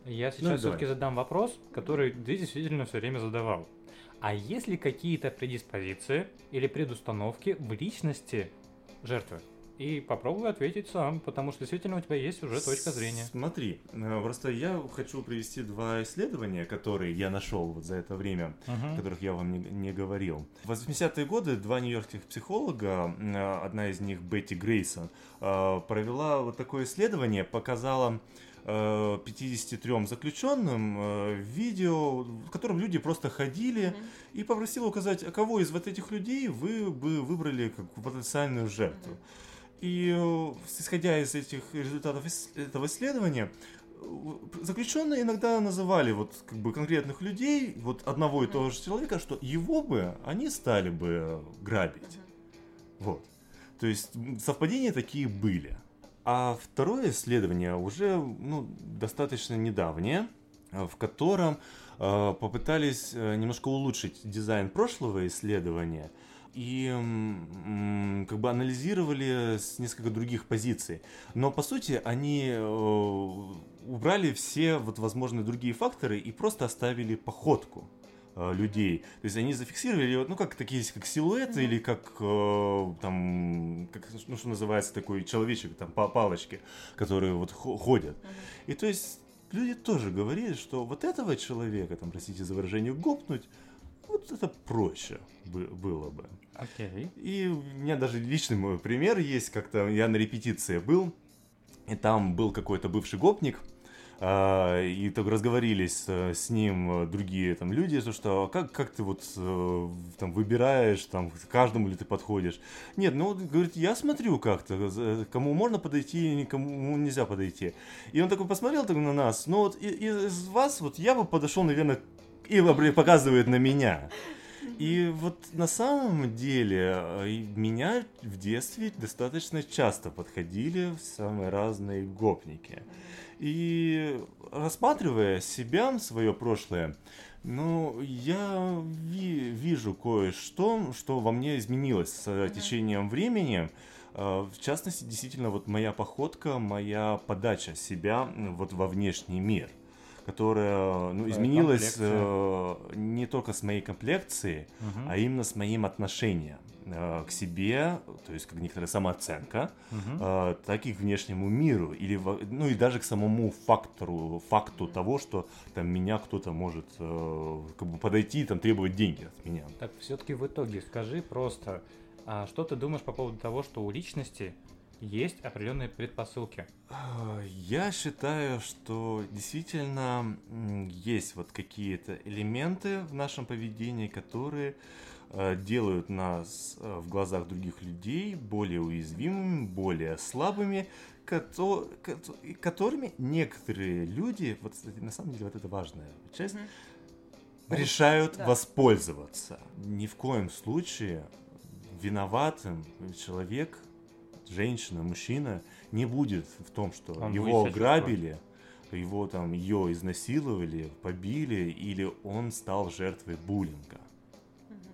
B: я сейчас ну, все-таки задам вопрос, который ты действительно все время задавал. А есть ли какие-то предиспозиции или предустановки в личности жертвы? И попробуй ответить сам, потому что действительно у тебя есть уже точка зрения.
A: Смотри, э, просто я хочу привести два исследования, которые я нашел вот за это время, uh-huh. о которых я вам не, не говорил. В 80-е годы два нью-йоркских психолога, э, одна из них Бетти Грейсон, э, провела вот такое исследование, показала 53 заключенным видео, в котором люди просто ходили mm-hmm. и попросила указать, а кого из вот этих людей вы бы выбрали как потенциальную жертву. Mm-hmm. И э, исходя из этих результатов этого исследования, заключенные иногда называли вот как бы конкретных людей, вот одного и того же человека, что его бы они стали бы грабить. Вот. То есть совпадения такие были. А второе исследование уже ну, достаточно недавнее, э, в котором э, попытались э, немножко улучшить дизайн прошлого исследования и как бы анализировали с несколько других позиций. Но по сути они э, убрали все вот возможные другие факторы и просто оставили походку. Э, людей. То есть они зафиксировали, ну, как такие, как силуэты mm-hmm. или как э, там, как, ну, что называется, такой человечек, там, по палочке, которые вот ходят. Mm-hmm. И то есть люди тоже говорили, что вот этого человека, там, простите за выражение, гопнуть, вот это проще было бы.
B: Okay.
A: И у меня даже личный мой пример есть, как-то я на репетиции был, и там был какой-то бывший гопник, а, и так разговорились с ним э, другие там люди, что, что как, как ты вот э, там выбираешь, там, каждому ли ты подходишь. Нет, ну, говорит, я смотрю как-то, кому можно подойти, никому нельзя подойти. И он такой посмотрел так на нас, ну вот из вас вот я бы подошел, наверное, и показывает на меня. И вот на самом деле э, меня в детстве достаточно часто подходили в самые разные гопники. И рассматривая себя, свое прошлое, ну, я ви- вижу кое-что, что во мне изменилось с mm-hmm. течением времени. В частности, действительно, вот моя походка, моя подача себя вот во внешний мир – которая ну, изменилась э, не только с моей комплекцией, угу. а именно с моим отношением э, к себе, то есть как некоторая самооценка, угу. э, так и к внешнему миру, или ну и даже к самому фактору, факту того, что там меня кто-то может э, как бы подойти и там требовать деньги от меня.
B: Так все-таки в итоге скажи просто, а что ты думаешь по поводу того, что у личности есть определенные предпосылки.
A: А, я считаю, что действительно есть вот какие-то элементы в нашем поведении, которые а, делают нас а, в глазах других людей более уязвимыми, более слабыми, которыми некоторые люди, вот на самом деле вот это важная часть, mm-hmm. решают да. воспользоваться. Ни в коем случае виноватым человек женщина, мужчина не будет в том, что Он его ограбили, его там, ее изнасиловали, побили, или он стал жертвой буллинга.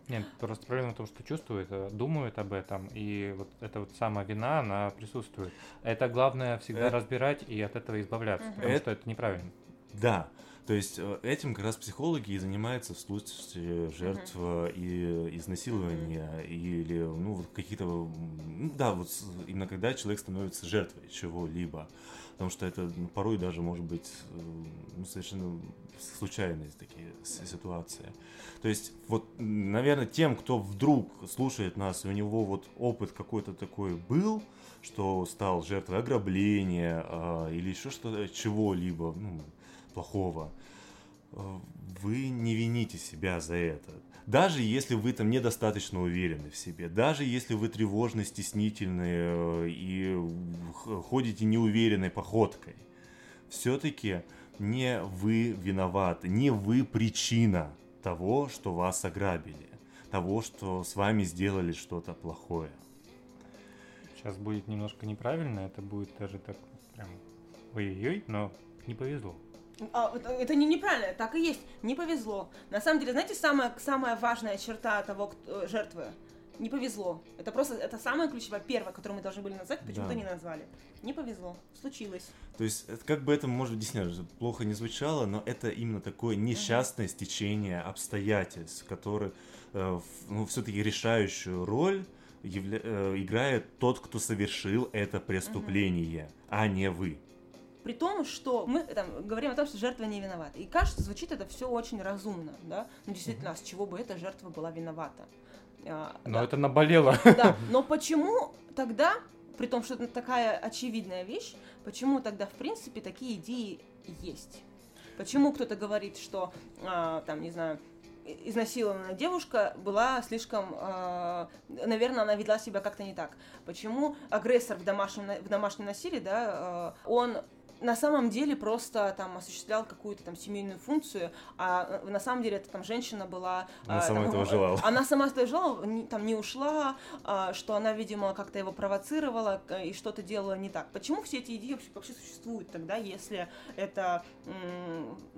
B: Нет, просто проблема в том, что чувствует, э, думают об этом, и вот эта вот самая вина, она присутствует. Это главное всегда это... разбирать и от этого избавляться, угу. потому это... что это неправильно.
A: Да, то есть э, этим как раз психологи и занимаются в случае жертв uh-huh. и изнасилования uh-huh. или ну вот какие-то ну, да вот именно когда человек становится жертвой чего-либо, потому что это ну, порой даже может быть э, ну, совершенно случайные такие ситуации. То есть вот, наверное, тем, кто вдруг слушает нас, и у него вот опыт какой-то такой был, что стал жертвой ограбления а, или еще что-то чего-либо, ну, плохого, вы не вините себя за это. Даже если вы там недостаточно уверены в себе, даже если вы тревожны, стеснительны э, и ходите неуверенной походкой, все-таки не вы виноваты, не вы причина того, что вас ограбили, того, что с вами сделали что-то плохое.
B: Сейчас будет немножко неправильно, это будет даже так прям ой-ой-ой, но не повезло.
C: А, это не неправильно, так и есть. Не повезло. На самом деле, знаете, самая, самая важная черта того, кто, жертвы? Не повезло. Это просто, это самая ключевая, первая, которую мы должны были назвать, почему-то да. не назвали. Не повезло. Случилось.
A: То есть, это, как бы это, может, действительно плохо не звучало, но это именно такое несчастное uh-huh. стечение обстоятельств, которые, э, ну, все-таки решающую роль явля- э, играет тот, кто совершил это преступление, uh-huh. а не вы.
C: При том, что мы там, говорим о том, что жертва не виновата. И кажется, звучит это все очень разумно, да? Ну, действительно, а с чего бы эта жертва была виновата?
B: А, но да. это наболело.
C: Да, <laughs> но почему тогда, при том, что это такая очевидная вещь, почему тогда, в принципе, такие идеи есть? Почему кто-то говорит, что, а, там, не знаю, изнасилованная девушка была слишком, э, наверное, она ведла себя как-то не так. Почему агрессор в домашнем, в домашнем насилии, да, э, он на самом деле просто там осуществлял какую-то там семейную функцию, а э, на самом деле это там женщина была...
A: Она сама там, этого желала.
C: Она сама этого желала, не, там не ушла, а, что она, видимо, как-то его провоцировала и что-то делала не так. Почему все эти идеи вообще, вообще существуют тогда, если это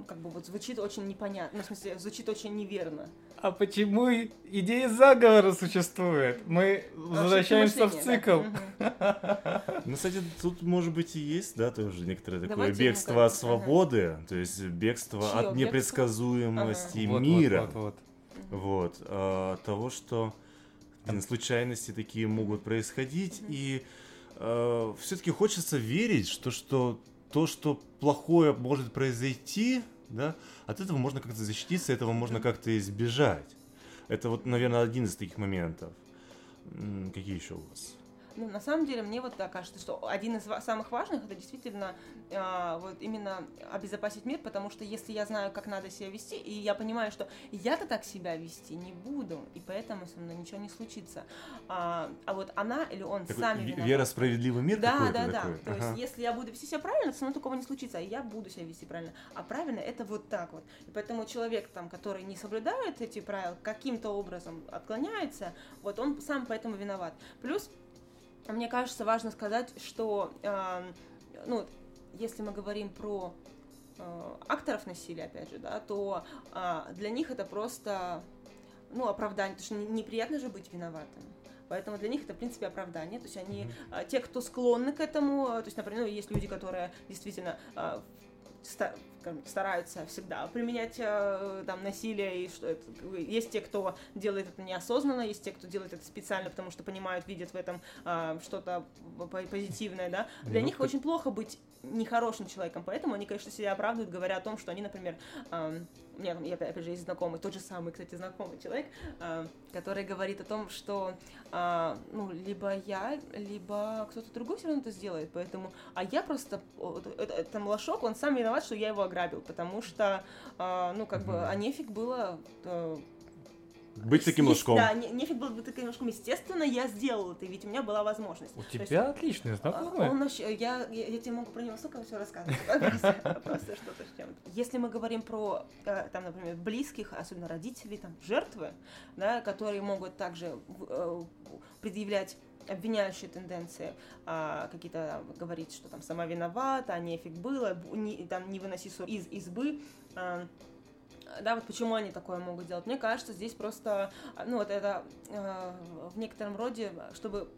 C: как бы вот звучит очень непонятно, ну, в смысле, звучит очень неверно?
B: А почему идея заговора существует? Мы возвращаемся в цикл.
A: Ну, кстати, тут, может быть, и есть, да, тоже некоторые некоторое такое Давайте бегство от свободы, ага. то есть бегство Чье? от непредсказуемости ага. мира. Вот, вот, вот. вот а, того, что блин, случайности такие могут происходить, угу. и а, все-таки хочется верить, что, что то, что плохое может произойти, да, от этого можно как-то защититься, этого можно как-то избежать. Это вот, наверное, один из таких моментов. Какие еще у вас?
C: Ну, на самом деле, мне вот так кажется, что один из самых важных это действительно э, вот именно обезопасить мир, потому что если я знаю, как надо себя вести, и я понимаю, что я-то так себя вести не буду, и поэтому со мной ничего не случится. А, а вот она или он такой сами
A: виноваты. Вера справедливый мир
C: Да, да, да. Такой. То ага. есть, если я буду вести себя правильно, со мной такого не случится, а я буду себя вести правильно. А правильно это вот так вот. И поэтому человек, там, который не соблюдает эти правила, каким-то образом отклоняется, вот он сам поэтому виноват. Плюс мне кажется, важно сказать, что, э, ну, если мы говорим про э, акторов насилия, опять же, да, то э, для них это просто, ну, оправдание, потому что неприятно же быть виноватым. Поэтому для них это, в принципе, оправдание. То есть они, mm-hmm. те, кто склонны к этому, то есть, например, ну, есть люди, которые действительно стараются всегда применять э, там насилие и что это есть те кто делает это неосознанно есть те кто делает это специально потому что понимают видят в этом э, что-то позитивное да. Для ну, них как... очень плохо быть нехорошим человеком поэтому они конечно себя оправдывают говоря о том что они например э, у меня там, опять же, есть знакомый, тот же самый, кстати, знакомый человек, э, который говорит о том, что, э, ну, либо я, либо кто-то другой все равно это сделает, поэтому, а я просто, это, это млашок, он сам виноват, что я его ограбил, потому что, э, ну, как бы, а нефиг было э,
A: быть таким ложком.
C: Да, не, нефиг было быть таким ложком. Естественно, я сделал это, ведь у меня была возможность.
B: У То тебя есть, отличный знакомый.
C: Он вообще, я, я, я тебе могу про него столько все рассказывать. <laughs> Просто что-то с чем-то. Если мы говорим про, э, там, например, близких, особенно родителей, там, жертвы, да, которые могут также э, предъявлять обвиняющие тенденции, а, какие-то говорить, что там сама виновата, а нефиг было, не, там не выноси ссор из избы, а, да, вот почему они такое могут делать. Мне кажется, здесь просто, ну, вот это э, в некотором роде, чтобы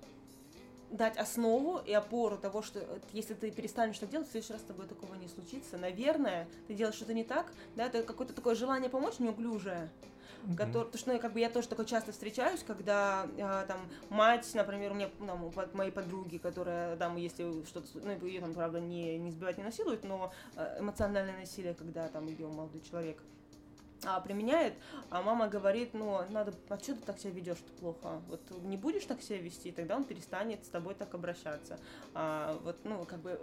C: дать основу и опору того, что если ты перестанешь так делать, в следующий раз с тобой такого не случится. Наверное, ты делаешь что-то не так, да, это какое-то такое желание помочь неуклюжее. Mm-hmm. Который, потому что ну, как бы я тоже такое часто встречаюсь, когда э, там мать, например, у меня ну, моей подруги, которая, да, мы если что-то, ну, ее там, правда, не, не сбивать, не насилуют, но э, эмоциональное насилие, когда там ее молодой человек а, применяет, а мама говорит, ну, надо, а что ты так себя ведешь плохо? Вот не будешь так себя вести, тогда он перестанет с тобой так обращаться. А, вот, ну, как бы,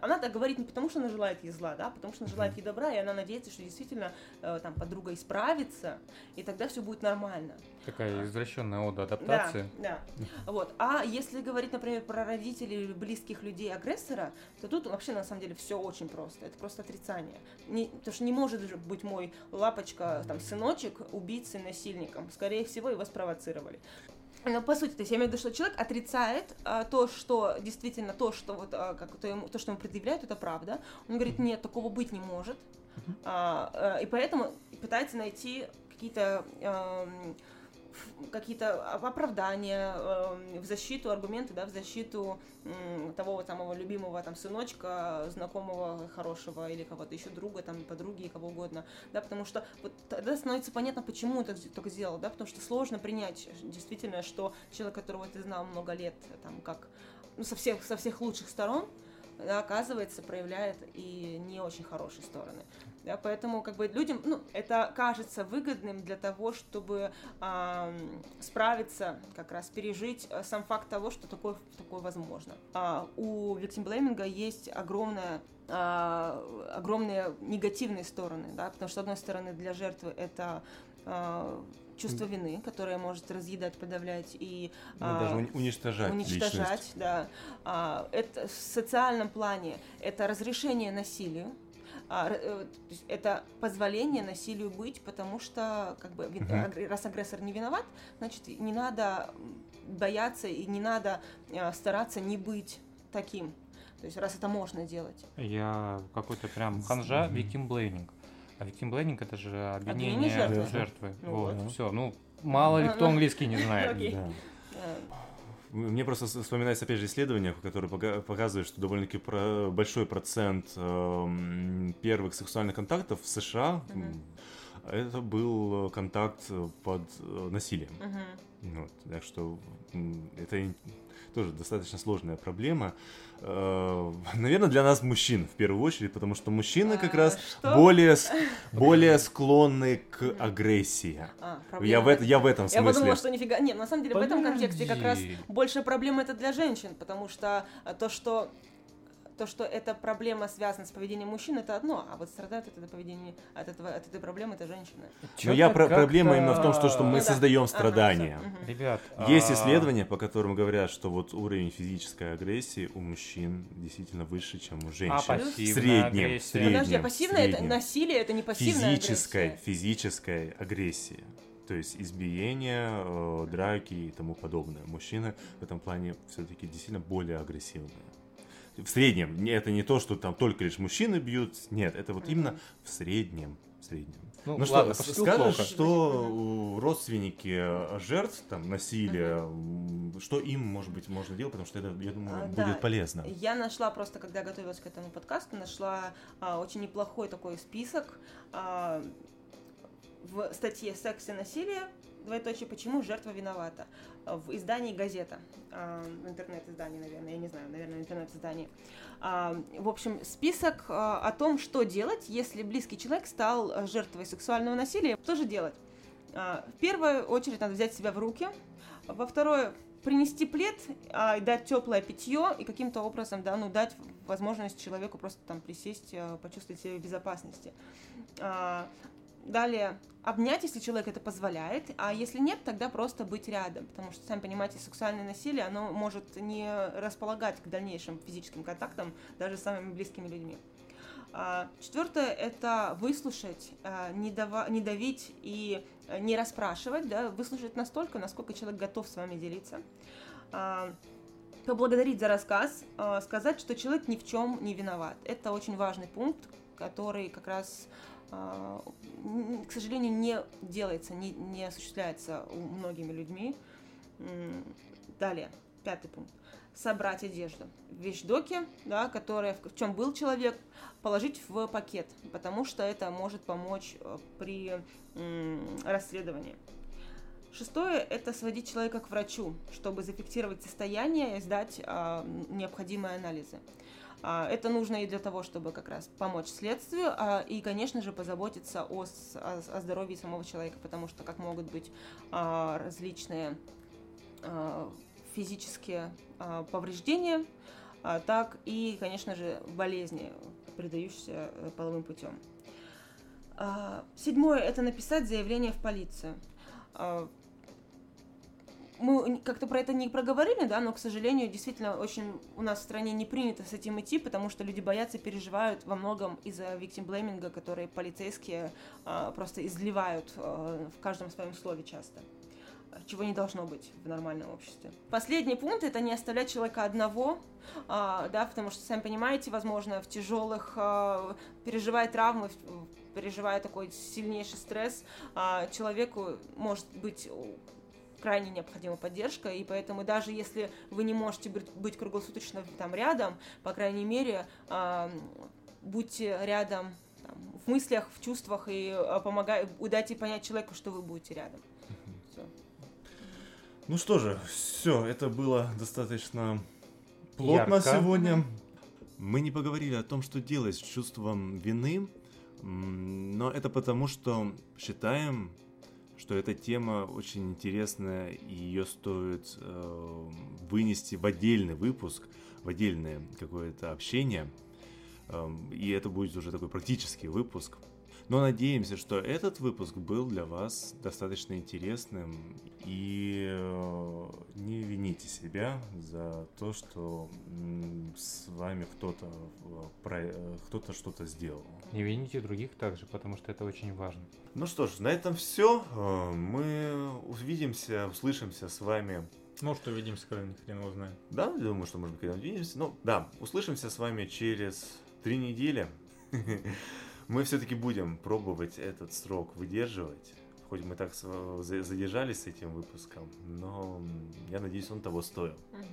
C: она так говорит не потому, что она желает ей зла, да, а потому что она желает ей добра, и она надеется, что действительно э, там подруга исправится, и тогда все будет нормально.
B: Такая извращенная ода адаптации.
C: Да, да. Вот. А если говорить, например, про родителей или близких людей агрессора, то тут вообще на самом деле все очень просто. Это просто отрицание. Не, потому что не может быть мой лапочка, там, сыночек убийцей, насильником. Скорее всего, его спровоцировали. Но по сути, то есть я имею в виду, что человек отрицает а, то, что действительно то, что вот а, как то, ему, то, что ему предъявляют, это правда. Он говорит, нет, такого быть не может, а, а, и поэтому пытается найти какие-то а, какие-то оправдания э, в защиту, аргументы, да, в защиту э, того самого любимого там сыночка, знакомого хорошего или кого-то еще друга, там, подруги, кого угодно, да, потому что вот тогда становится понятно, почему это так сделал, да, потому что сложно принять действительно, что человек, которого ты знал много лет, там, как, ну, со всех, со всех лучших сторон, оказывается, проявляет и не очень хорошие стороны. Да, поэтому как бы людям, ну, это кажется выгодным для того, чтобы э, справиться, как раз пережить э, сам факт того, что такое, такое возможно. А у виктимблейминга есть огромная э, огромные негативные стороны, да, потому что, с одной стороны, для жертвы это э, чувство вины, которое может разъедать, подавлять и
A: ну, а, даже уничтожать.
C: Уничтожать, личность. да. А, это в социальном плане это разрешение насилию, это позволение насилию быть, потому что как бы угу. раз агрессор не виноват, значит не надо бояться и не надо а, стараться не быть таким. То есть раз это можно делать.
B: Я какой-то прям ханжа, виктимблейнинг. А виктимблейнинг это же обвинение, жертвы. жертвы. Ну, вот, вот. все. Ну, мало ли кто английский не знает.
A: Мне просто вспоминается, опять же, исследование, которое показывает, что довольно-таки про большой процент э, первых сексуальных контактов в США mm-hmm. это был контакт под э, насилием. Mm-hmm. Вот, так что это тоже достаточно сложная проблема. Э, наверное, для нас мужчин в первую очередь, потому что мужчины как а, раз что? более, <laughs> более склонны к агрессии. А, я, в, я в этом смысле.
C: Я подумала, что нифига... Нет, на самом деле Подожди. в этом контексте как раз больше проблемы это для женщин, потому что то, что то, что эта проблема связана с поведением мужчин, это одно, а вот страдает от этого поведения, от, этого, от этой проблемы это женщина.
A: Но я про проблема именно в том, что, что мы ну, создаем да. страдания.
B: Ага, Ребят,
A: есть а... исследования, по которым говорят, что вот уровень физической агрессии у мужчин действительно выше, чем у женщин. А
B: в
A: среднем, в среднем. Подожди,
C: а пассивное это насилие, это не пассивная
A: физической,
C: агрессия.
A: Физической агрессии то есть избиение, э, драки и тому подобное. Мужчины в этом плане все-таки действительно более агрессивные в среднем. Это не то, что там только лишь мужчины бьют. Нет, это вот именно в среднем. в среднем. Ну, ну ладно, что, скажешь, плохо. что родственники жертв там, насилия, uh-huh. что им, может быть, можно делать, потому что это, я думаю, а, будет да. полезно.
C: Я нашла просто, когда готовилась к этому подкасту, нашла а, очень неплохой такой список а, в статье «Секс и насилие», двоеточие, почему жертва виновата, в издании «Газета», а, в интернет-издании, наверное, я не знаю, наверное, интернет-издании. А, в общем, список а, о том, что делать, если близкий человек стал жертвой сексуального насилия. Что же делать? В первую очередь надо взять себя в руки. Во второе, принести плед, и дать теплое питье и каким-то образом да, ну, дать возможность человеку просто там присесть, почувствовать себя в безопасности. Далее, обнять, если человек это позволяет, а если нет, тогда просто быть рядом, потому что, сами понимаете, сексуальное насилие, оно может не располагать к дальнейшим физическим контактам даже с самыми близкими людьми. А, четвертое – это выслушать, а, не, дава, не давить и не расспрашивать, да, выслушать настолько, насколько человек готов с вами делиться. А, поблагодарить за рассказ, сказать, что человек ни в чем не виноват. Это очень важный пункт, который как раз к сожалению, не делается, не, не осуществляется многими людьми. Далее, пятый пункт. Собрать одежду. Вещдоки, да, которые, в чем был человек, положить в пакет, потому что это может помочь э, при расследовании. Шестое – это сводить человека к врачу, чтобы зафиксировать состояние и сдать а, необходимые анализы. А, это нужно и для того, чтобы как раз помочь следствию, а, и, конечно же, позаботиться о, о, здоровье самого человека, потому что как могут быть а, различные физические повреждения, так и, конечно же, болезни, передающиеся э, половым путем. Седьмое – это написать заявление в полицию мы как-то про это не проговорили, да, но, к сожалению, действительно очень у нас в стране не принято с этим идти, потому что люди боятся, переживают во многом из-за blaming, которые полицейские а, просто изливают а, в каждом своем слове часто чего не должно быть в нормальном обществе. Последний пункт это не оставлять человека одного, а, да, потому что, сами понимаете, возможно, в тяжелых, а, переживая травмы, переживая такой сильнейший стресс, а, человеку может быть крайне необходима поддержка, и поэтому даже если вы не можете быть круглосуточно там рядом, по крайней мере, э, будьте рядом там, в мыслях, в чувствах и э, помогай, дайте понять человеку, что вы будете рядом. Все.
A: Ну что же, все, это было достаточно плотно Ярко. сегодня. Мы не поговорили о том, что делать с чувством вины, но это потому, что считаем, что эта тема очень интересная, и ее стоит э, вынести в отдельный выпуск, в отдельное какое-то общение. Э, и это будет уже такой практический выпуск. Но надеемся, что этот выпуск был для вас достаточно интересным. И э, не вините себя за то, что с вами кто-то э, кто-то что-то сделал.
B: Не вините других также, потому что это очень важно.
A: Ну что ж, на этом все. Э, мы увидимся, услышимся с вами
B: может, увидимся, когда ни хрен его знает.
A: Да, думаю, что, может быть, когда увидимся. Ну, да, услышимся с вами через три недели. <laughs> Мы все-таки будем пробовать этот срок выдерживать. Хоть мы так задержались с этим выпуском, но я надеюсь, он того стоил. Угу.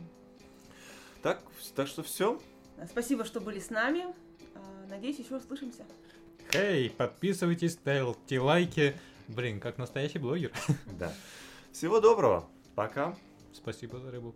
A: Так, так что все.
C: Спасибо, что были с нами. А, надеюсь, еще услышимся.
B: Эй, подписывайтесь, ставьте лайки. Блин, как настоящий блогер. <laughs>
A: Да. Всего доброго. Пока.
B: Спасибо за рыбу.